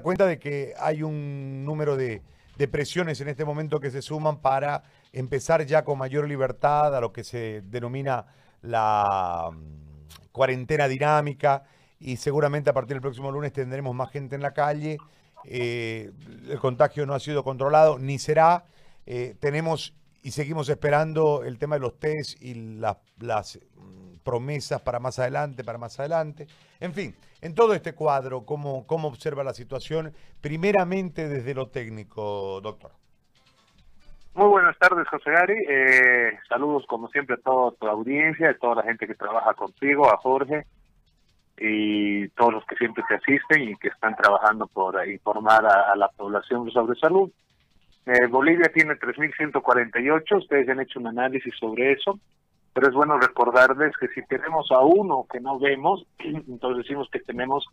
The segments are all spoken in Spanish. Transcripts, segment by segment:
cuenta de que hay un número de, presiones en este momento que se suman para empezar ya con mayor libertad a lo que se denomina la mm, cuarentena dinámica y seguramente a partir del próximo lunes tendremos más gente en la calle. Eh, el contagio no ha sido controlado ni será. Eh, tenemos y seguimos esperando el tema de los test y las mm, promesas para más adelante, para más adelante. En fin, en todo este cuadro, ¿cómo, cómo observa la situación? Primeramente desde lo técnico, doctor. Muy buenas tardes, José Gary. Eh, saludos, como siempre, a toda tu audiencia, a toda la gente que trabaja contigo, a Jorge y todos los que siempre te asisten y que están trabajando por informar a la población sobre salud. Eh, Bolivia tiene 3.148, ustedes han hecho un análisis sobre eso, pero es bueno recordarles que si tenemos a uno que no vemos, entonces decimos que tenemos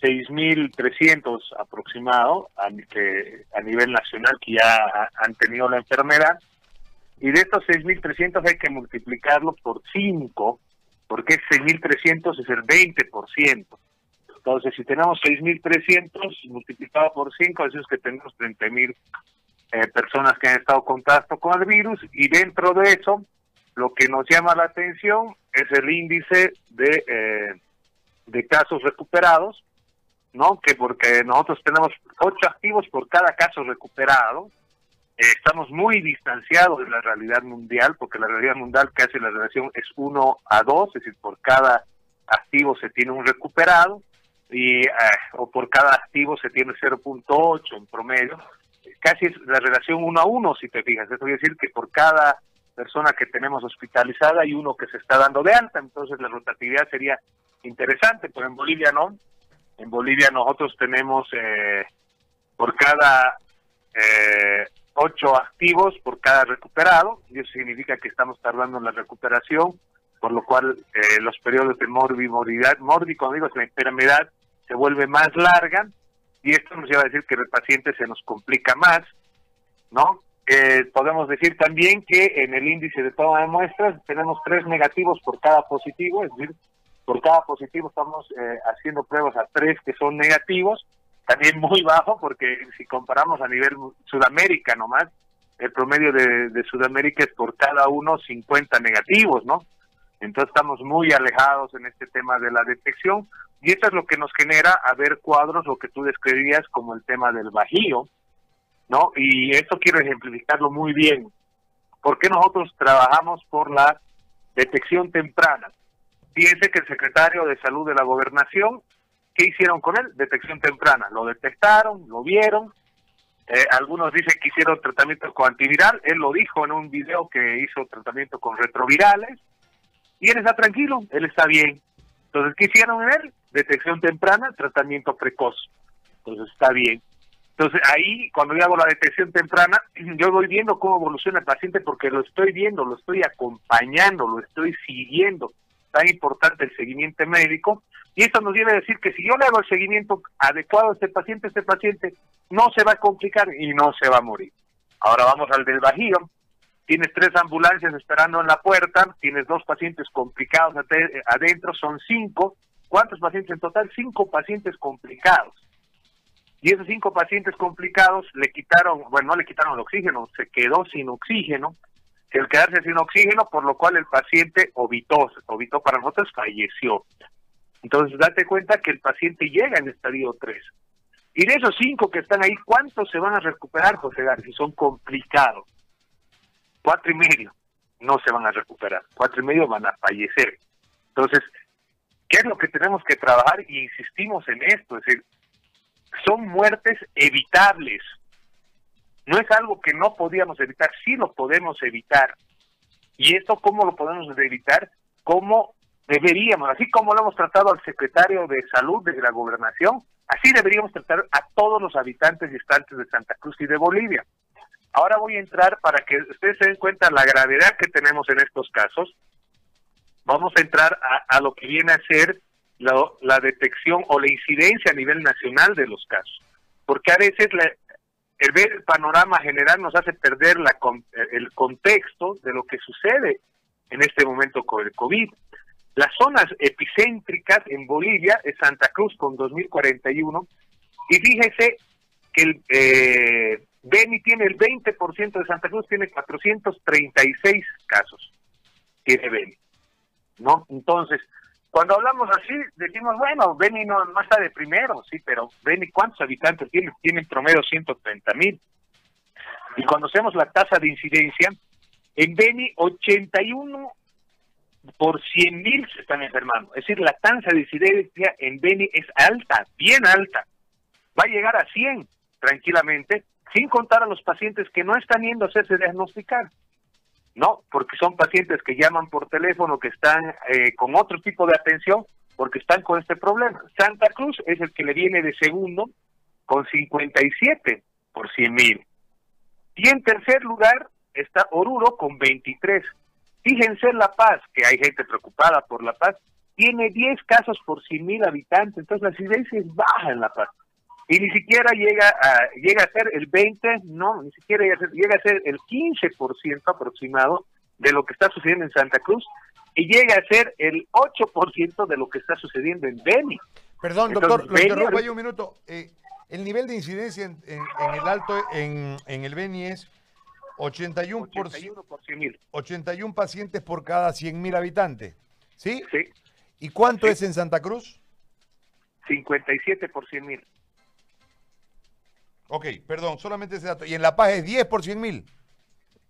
6.300 aproximado a, que, a nivel nacional que ya han tenido la enfermedad, y de estos 6.300 hay que multiplicarlo por 5, porque 6.300 es el 20%. Entonces, si tenemos 6.300 multiplicado por 5, decimos que tenemos 30.000 eh, personas que han estado en contacto con el virus y dentro de eso lo que nos llama la atención es el índice de, eh, de casos recuperados, ¿no? Que porque nosotros tenemos ocho activos por cada caso recuperado, eh, estamos muy distanciados de la realidad mundial, porque la realidad mundial casi la relación es uno a dos, es decir, por cada activo se tiene un recuperado, y o por cada activo se tiene 0.8 en promedio, casi es la relación uno a uno, si te fijas. Eso quiere decir que por cada persona que tenemos hospitalizada hay uno que se está dando de alta, entonces la rotatividad sería interesante, pero en Bolivia no. En Bolivia nosotros tenemos eh, por cada eh, ocho activos por cada recuperado, y eso significa que estamos tardando en la recuperación, por lo cual eh, los periodos de morbilidad, mórbido, digo, la enfermedad se vuelve más larga, y esto nos lleva a decir que el paciente se nos complica más, ¿no? Eh, podemos decir también que en el índice de toma de muestras tenemos tres negativos por cada positivo, es decir, por cada positivo estamos eh, haciendo pruebas a tres que son negativos, también muy bajo porque si comparamos a nivel Sudamérica nomás, el promedio de, Sudamérica es por cada uno 50 negativos, ¿no? Entonces estamos muy alejados en este tema de la detección y esto es lo que nos genera a ver cuadros, lo que tú describías como el tema del bajío, ¿no? Y esto quiero ejemplificarlo muy bien. ¿Por qué nosotros trabajamos por la detección temprana? Fíjense que el secretario de Salud de la Gobernación, ¿qué hicieron con él? Detección temprana. Lo detectaron, lo vieron. Eh, algunos dicen que hicieron tratamiento con antiviral. Él lo dijo en un video que hizo tratamiento con retrovirales y él está tranquilo, él está bien. Entonces, ¿qué hicieron en él? Detección temprana, tratamiento precoz. Entonces, está bien. Entonces, ahí, cuando yo hago la detección temprana, yo voy viendo cómo evoluciona el paciente porque lo estoy viendo, lo estoy acompañando, lo estoy siguiendo. Tan importante el seguimiento médico. Y eso nos viene a decir que si yo le hago el seguimiento adecuado a este paciente, este paciente no se va a complicar y no se va a morir. Ahora vamos al del bajío tienes tres ambulancias esperando en la puerta, tienes dos pacientes complicados adentro, son cinco. ¿Cuántos pacientes en total? Cinco pacientes complicados. Y esos cinco pacientes complicados le quitaron, bueno, no le quitaron el oxígeno, se quedó sin oxígeno. El quedarse sin oxígeno, por lo cual el paciente ovitó, ovitó para nosotros, falleció. Entonces, date cuenta que el paciente llega en estadio 3. Y de esos cinco que están ahí, ¿cuántos se van a recuperar, José García? Son complicados cuatro y medio no se van a recuperar, cuatro y medio van a fallecer. Entonces, ¿qué es lo que tenemos que trabajar? Y insistimos en esto, es decir, son muertes evitables. No es algo que no podíamos evitar, sí lo podemos evitar. ¿Y esto cómo lo podemos evitar? ¿Cómo deberíamos, así como lo hemos tratado al secretario de salud de la gobernación, así deberíamos tratar a todos los habitantes y estantes de Santa Cruz y de Bolivia. Ahora voy a entrar para que ustedes se den cuenta la gravedad que tenemos en estos casos. Vamos a entrar a, lo que viene a ser la, detección o la incidencia a nivel nacional de los casos. Porque a veces el ver el panorama general nos hace perder la, el contexto de lo que sucede en este momento con el COVID. Las zonas epicéntricas en Bolivia es Santa Cruz con 2041 Y fíjese que el eh, Beni tiene el 20% de Santa Cruz, tiene 436 casos. Tiene Beni. ¿No? Entonces, cuando hablamos así, decimos, bueno, Beni no, no está de primero, sí, pero Beni, ¿cuántos habitantes tiene? Tiene en promedio 130 mil. Y cuando hacemos la tasa de incidencia, en Beni 81 por 100 mil se están enfermando. Es decir, la tasa de incidencia en Beni es alta, bien alta. Va a llegar a 100 tranquilamente, sin contar a los pacientes que no están yendo a hacerse diagnosticar. No, porque son pacientes que llaman por teléfono, que están eh, con otro tipo de atención, porque están con este problema. Santa Cruz es el que le viene de segundo, con 57 por 100 mil. Y en tercer lugar está Oruro con 23. Fíjense La Paz, que hay gente preocupada por La Paz, tiene 10 casos por 100 mil habitantes, entonces la incidencia es baja en La Paz. Y ni siquiera llega a, llega a ser el 20, no, ni siquiera llega a ser, llega a ser el 15% aproximado de lo que está sucediendo en Santa Cruz y llega a ser el 8% de lo que está sucediendo en Beni. Perdón, doctor, lo interrumpo ahí un minuto. Eh, el nivel de incidencia en, el alto, en, en el Beni es 81, por, 81 pacientes por cada 100 mil habitantes. ¿Sí? Sí. ¿Y cuánto es en Santa Cruz? 57 por 100 mil. Ok, perdón, solamente ese dato. ¿Y en La Paz es 10 por 100 mil?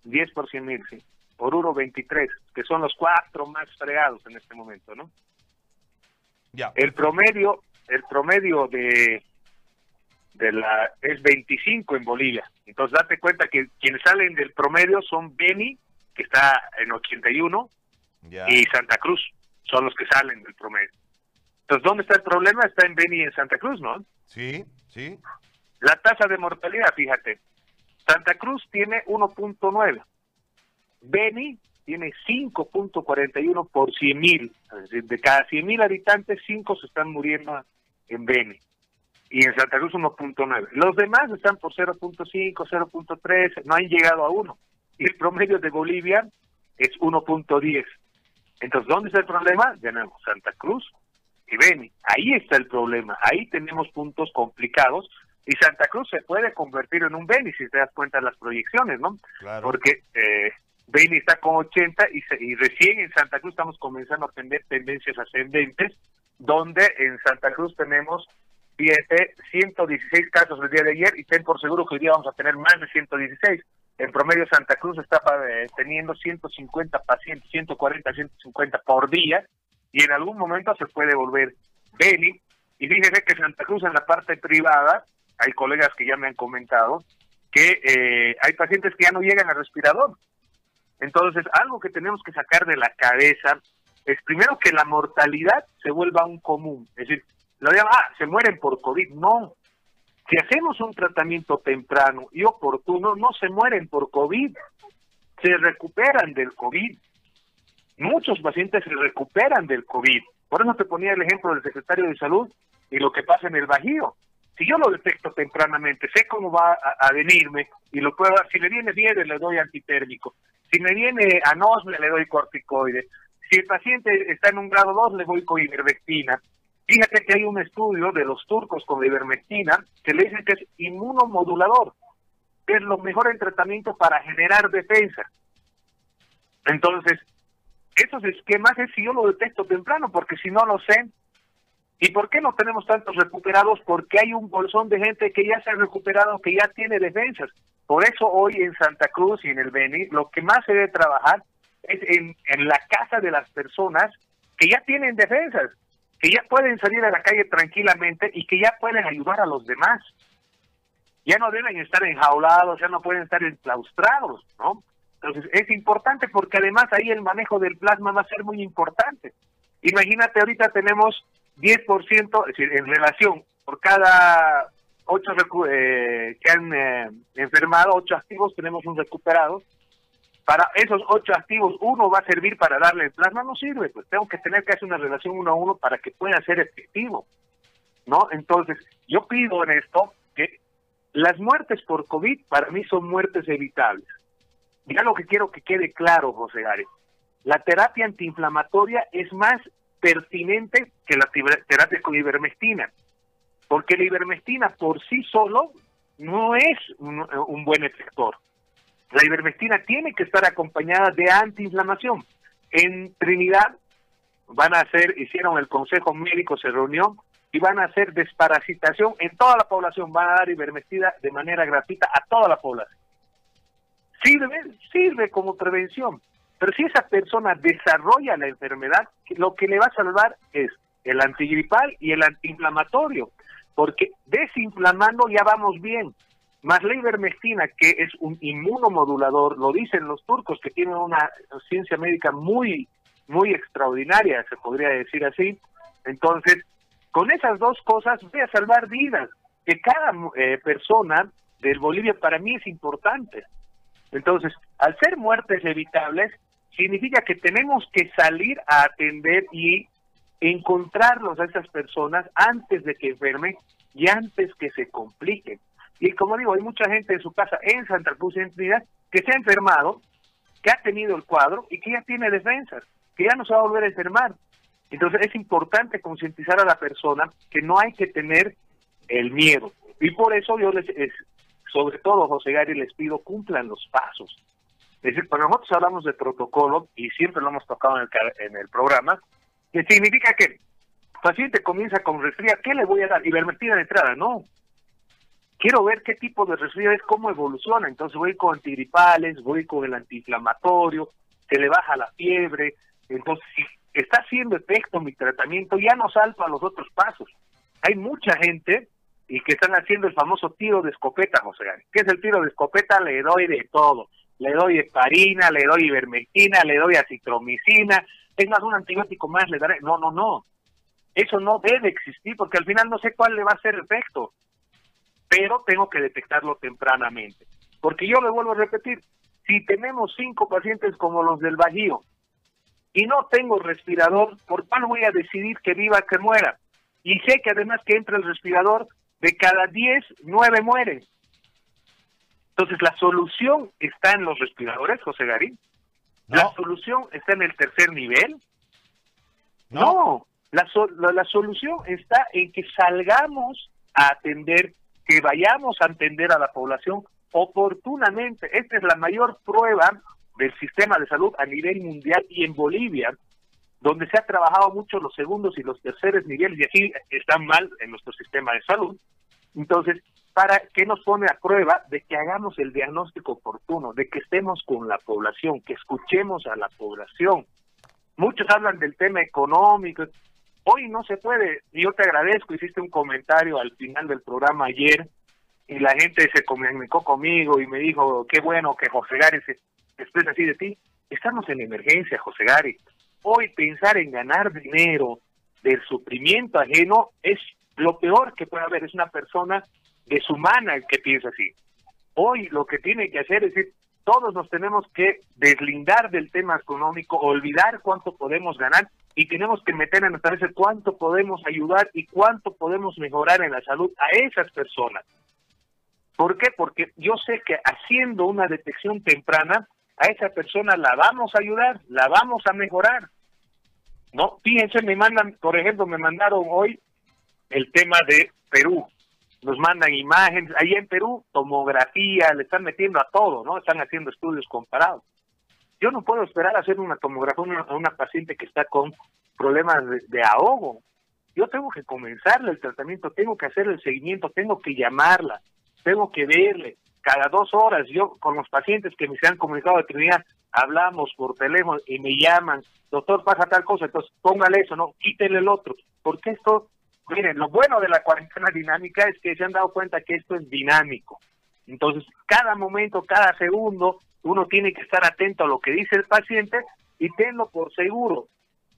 10 por 100 mil, sí. Oruro 23, que son los cuatro más fregados en este momento, ¿no? Ya. El promedio, el promedio de de la es 25 en Bolivia. Entonces date cuenta que quienes salen del promedio son Beni, que está en 81, y Santa Cruz, son los que salen del promedio. Entonces, ¿dónde está el problema? Está en Beni y en Santa Cruz, ¿no? Sí, sí. La tasa de mortalidad, fíjate, Santa Cruz tiene 1.9, Beni tiene 5.41 por 100 mil, es decir, de cada 100 mil habitantes, 5 se están muriendo en Beni y en Santa Cruz 1.9. Los demás están por 0.5, 0.3, no han llegado a 1. Y el promedio de Bolivia es 1.10. Entonces, ¿dónde está el problema? Tenemos Santa Cruz y Beni. Ahí está el problema. Ahí tenemos puntos complicados. Y Santa Cruz se puede convertir en un Beni, si te das cuenta de las proyecciones, ¿no? Porque eh, Beni está con 80 y, y recién en Santa Cruz estamos comenzando a tener tendencias ascendentes, donde en Santa Cruz tenemos 116 casos el día de ayer y ten por seguro que hoy día vamos a tener más de 116. En promedio Santa Cruz está eh, teniendo 150 pacientes, 140, 150 por día y en algún momento se puede volver Beni. Y fíjese que Santa Cruz en la parte privada, hay colegas que ya me han comentado, que eh, hay pacientes que ya no llegan al respirador. Entonces, algo que tenemos que sacar de la cabeza es primero que la mortalidad se vuelva un común. Es decir, lo llaman, ah, se mueren por COVID. No. Si hacemos un tratamiento temprano y oportuno, no se mueren por COVID. Se recuperan del COVID. Muchos pacientes se recuperan del COVID. Por eso te ponía el ejemplo del secretario de Salud y lo que pasa en el Bajío. Si yo lo detecto tempranamente, sé cómo va a, venirme y lo puedo dar. Si me viene fiebre, le doy antitérmico. Si me viene anosmia, le doy corticoide. Si el paciente está en un grado 2, le doy con ivermectina. Fíjate que hay un estudio de los turcos con la ivermectina que le dicen que es inmunomodulador, que es lo mejor en tratamiento para generar defensa. Entonces, esos esquemas es si yo lo detecto temprano, porque si no lo sé. ¿Y por qué no tenemos tantos recuperados? Porque hay un bolsón de gente que ya se ha recuperado, que ya tiene defensas. Por eso hoy en Santa Cruz y en el Beni, lo que más se debe trabajar es en, la casa de las personas que ya tienen defensas que ya pueden salir a la calle tranquilamente y que ya pueden ayudar a los demás. Ya no deben estar enjaulados, ya no pueden estar enclaustrados, ¿no? Entonces es importante porque además ahí el manejo del plasma va a ser muy importante. Imagínate, ahorita tenemos 10%, es decir, en relación por cada 8 eh, que han eh, enfermado, 8 activos, tenemos un recuperado para esos ocho activos, uno va a servir para darle el plasma, no sirve, pues tengo que tener que hacer una relación uno a uno para que pueda ser efectivo, ¿no? Entonces, yo pido en esto que las muertes por COVID para mí son muertes evitables. Ya lo que quiero que quede claro, José Gare, la terapia antiinflamatoria es más pertinente que la terapia con ivermectina. porque la ivermectina por sí solo no es un, un buen efector. La ivermectina tiene que estar acompañada de antiinflamación. En Trinidad van a hacer, hicieron el Consejo Médico, se reunió y van a hacer desparasitación en toda la población, van a dar ivermectina de manera gratuita a toda la población. Sirve, sirve como prevención, pero si esa persona desarrolla la enfermedad, lo que le va a salvar es el antigripal y el antiinflamatorio, porque desinflamando ya vamos bien. Más la ivermectina, que es un inmunomodulador, lo dicen los turcos, que tienen una ciencia médica muy, muy extraordinaria, se podría decir así. Entonces, con esas dos cosas voy a salvar vidas, que cada eh, persona del Bolivia para mí es importante. Entonces, al ser muertes evitables, significa que tenemos que salir a atender y encontrarlos a esas personas antes de que enfermen y antes que se compliquen. Y como digo, hay mucha gente en su casa en Santa Cruz y en Trinidad que se ha enfermado, que ha tenido el cuadro y que ya tiene defensas, que ya no se va a volver a enfermar. Entonces es importante concientizar a la persona que no hay que tener el miedo. Y por eso yo les, sobre todo José Gary, les pido cumplan los pasos. Es decir, cuando nosotros hablamos de protocolo, y siempre lo hemos tocado en el, en el programa, que significa que el paciente comienza con resfriado, ¿qué le voy a dar? Ivermectina de entrada, no. Quiero ver qué tipo de resfriado es, cómo evoluciona. Entonces voy con antigripales, voy con el antiinflamatorio, se le baja la fiebre. Entonces, si está haciendo efecto mi tratamiento, ya no salto a los otros pasos. Hay mucha gente y que están haciendo el famoso tiro de escopeta, José Gary. ¿Qué es el tiro de escopeta? Le doy de todo. Le doy heparina, le doy ivermectina, le doy acitromicina, más un antibiótico más, le daré. No, no, no. Eso no debe existir porque al final no sé cuál le va a hacer efecto. Pero tengo que detectarlo tempranamente. Porque yo le vuelvo a repetir, si tenemos cinco pacientes como los del Bajío y no tengo respirador, ¿por cuál voy a decidir que viva, que muera? Y sé que además que entra el respirador, de cada 10, 9 mueren. Entonces, la solución está en los respiradores, José Garín. ¿La solución está en el tercer nivel? No, La, la, solución está en que salgamos a atender, que vayamos a atender a la población oportunamente. Esta es la mayor prueba del sistema de salud a nivel mundial y en Bolivia, donde se ha trabajado mucho los segundos y los terceros niveles, y aquí están mal en nuestro sistema de salud. Entonces, ¿para qué nos pone a prueba de que hagamos el diagnóstico oportuno, de que estemos con la población, que escuchemos a la población? Muchos hablan del tema económico. Hoy no se puede, yo te agradezco, hiciste un comentario al final del programa ayer, y la gente se comunicó conmigo y me dijo, qué bueno que José Gary se expresa así de ti. Estamos en emergencia, José Gary. Hoy pensar en ganar dinero del sufrimiento ajeno es lo peor que puede haber. Es una persona deshumana el que piensa así. Hoy lo que tiene que hacer es decir, todos nos tenemos que deslindar del tema económico, olvidar cuánto podemos ganar y tenemos que meter en nuestra cabeza cuánto podemos ayudar y cuánto podemos mejorar en la salud a esas personas. ¿Por qué? Porque yo sé que haciendo una detección temprana, a esa persona la vamos a ayudar, la vamos a mejorar. ¿No? Fíjense, me mandan, por ejemplo, me mandaron hoy el tema de Perú. Nos mandan imágenes. Ahí en Perú, tomografía, le están metiendo a todo, ¿no? Están haciendo estudios comparados. Yo no puedo esperar a hacer una tomografía a una, paciente que está con problemas de, de ahogo. Yo tengo que comenzarle el tratamiento, tengo que hacer el seguimiento, tengo que llamarla, tengo que verle, cada dos horas, yo con los pacientes que me se han comunicado de Trinidad, hablamos por teléfono y me llaman, doctor, pasa tal cosa, entonces póngale eso, no, quítele el otro, porque esto, miren, lo bueno de la cuarentena dinámica es que se han dado cuenta que esto es dinámico. Entonces, cada momento, cada segundo, uno tiene que estar atento a lo que dice el paciente y tenlo por seguro.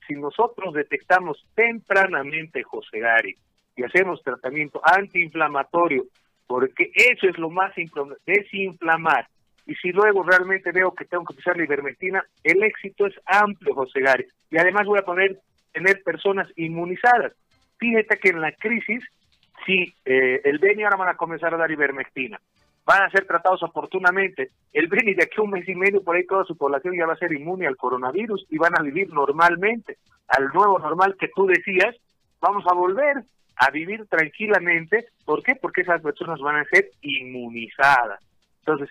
Si nosotros detectamos tempranamente, José Gary, y hacemos tratamiento antiinflamatorio porque eso es lo más desinflamar. Y si luego realmente veo que tengo que usar la ivermectina, el éxito es amplio, José Gary. Y además voy a poner, tener personas inmunizadas. Fíjate que en la crisis, si eh, el Beni ahora van a comenzar a dar ivermectina, van a ser tratados oportunamente. El Beni de aquí a un mes y medio, por ahí toda su población ya va a ser inmune al coronavirus y van a vivir normalmente, al nuevo normal que tú decías, vamos a volver a vivir tranquilamente. ¿Por qué? Porque esas personas van a ser inmunizadas. Entonces,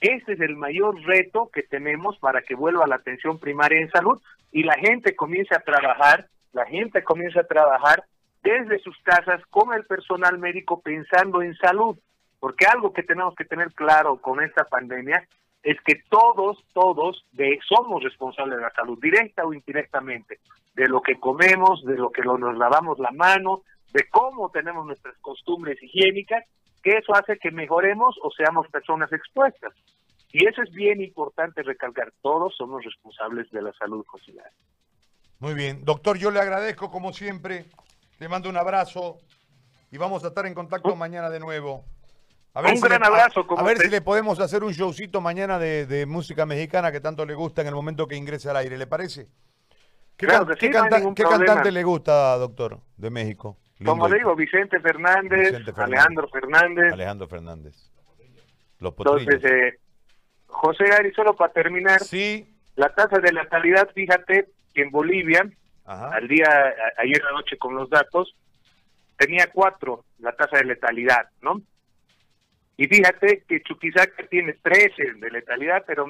este es el mayor reto que tenemos para que vuelva la atención primaria en salud y la gente comience a trabajar, la gente comience a trabajar desde sus casas con el personal médico pensando en salud. Porque algo que tenemos que tener claro con esta pandemia es que todos, todos somos responsables de la salud, directa o indirectamente, de lo que comemos, de lo que nos lavamos la mano, de cómo tenemos nuestras costumbres higiénicas, que eso hace que mejoremos o seamos personas expuestas. Y eso es bien importante recalcar, todos somos responsables de la salud, José. Muy bien, doctor, yo le agradezco como siempre, le mando un abrazo y vamos a estar en contacto mañana de nuevo. un gran abrazo. A, ver si le podemos hacer un showcito mañana de, música mexicana que tanto le gusta en el momento que ingrese al aire, ¿le parece? ¿Qué, cantante le gusta, doctor, de México? Como le digo, Vicente Fernández, Alejandro Fernández. Alejandro Fernández. Los Entonces, eh, José Gary, solo para terminar, sí. la tasa de letalidad, fíjate que en Bolivia, al día, ayer la noche con los datos, tenía cuatro la tasa de letalidad, ¿no? Y fíjate que Chuquisaca tiene 13 de letalidad, pero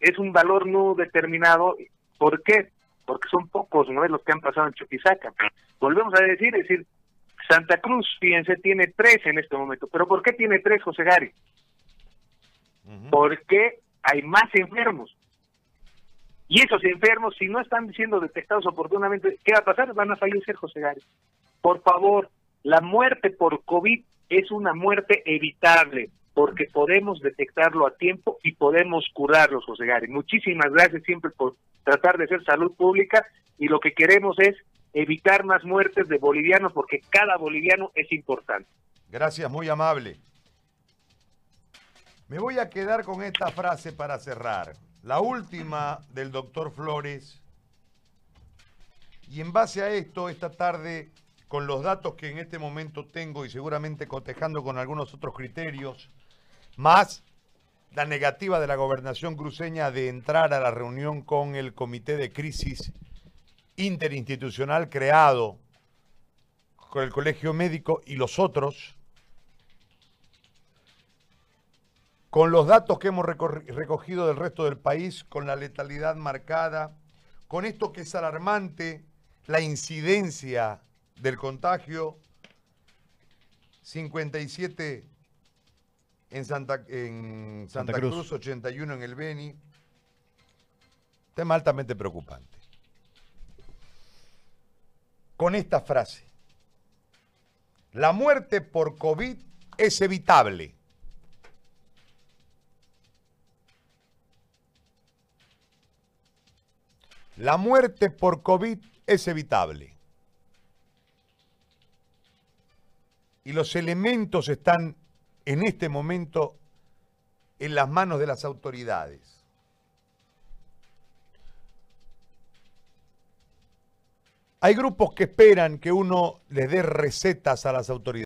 es un valor no determinado. ¿Por qué? Porque son pocos, ¿no? Los que han pasado en Chuquisaca. Volvemos a decir, es decir, Santa Cruz, fíjense, tiene tres en este momento. ¿Pero por qué tiene tres, José Gary? Porque hay más enfermos. Y esos enfermos, si no están siendo detectados oportunamente, ¿qué va a pasar? Van a fallecer, José Gary. Por favor, la muerte por COVID es una muerte evitable porque podemos detectarlo a tiempo y podemos curarlos, José Gary. Muchísimas gracias siempre por tratar de hacer salud pública y lo que queremos es evitar más muertes de bolivianos porque cada boliviano es importante. Gracias, muy amable. Me voy a quedar con esta frase para cerrar. La última del doctor Flores. Y en base a esto, esta tarde, con los datos que en este momento tengo y seguramente cotejando con algunos otros criterios, más la negativa de la gobernación cruceña de entrar a la reunión con el comité de crisis interinstitucional creado con el Colegio Médico y los otros, con los datos que hemos recogido del resto del país, con la letalidad marcada, con esto que es alarmante, la incidencia del contagio, 57 en Santa, en Santa, Cruz. Cruz, 81 en el Beni, tema altamente preocupante con esta frase. La muerte por COVID es evitable. La muerte por COVID es evitable. Y los elementos están en este momento en las manos de las autoridades. Hay grupos que esperan que uno les dé recetas a las autoridades.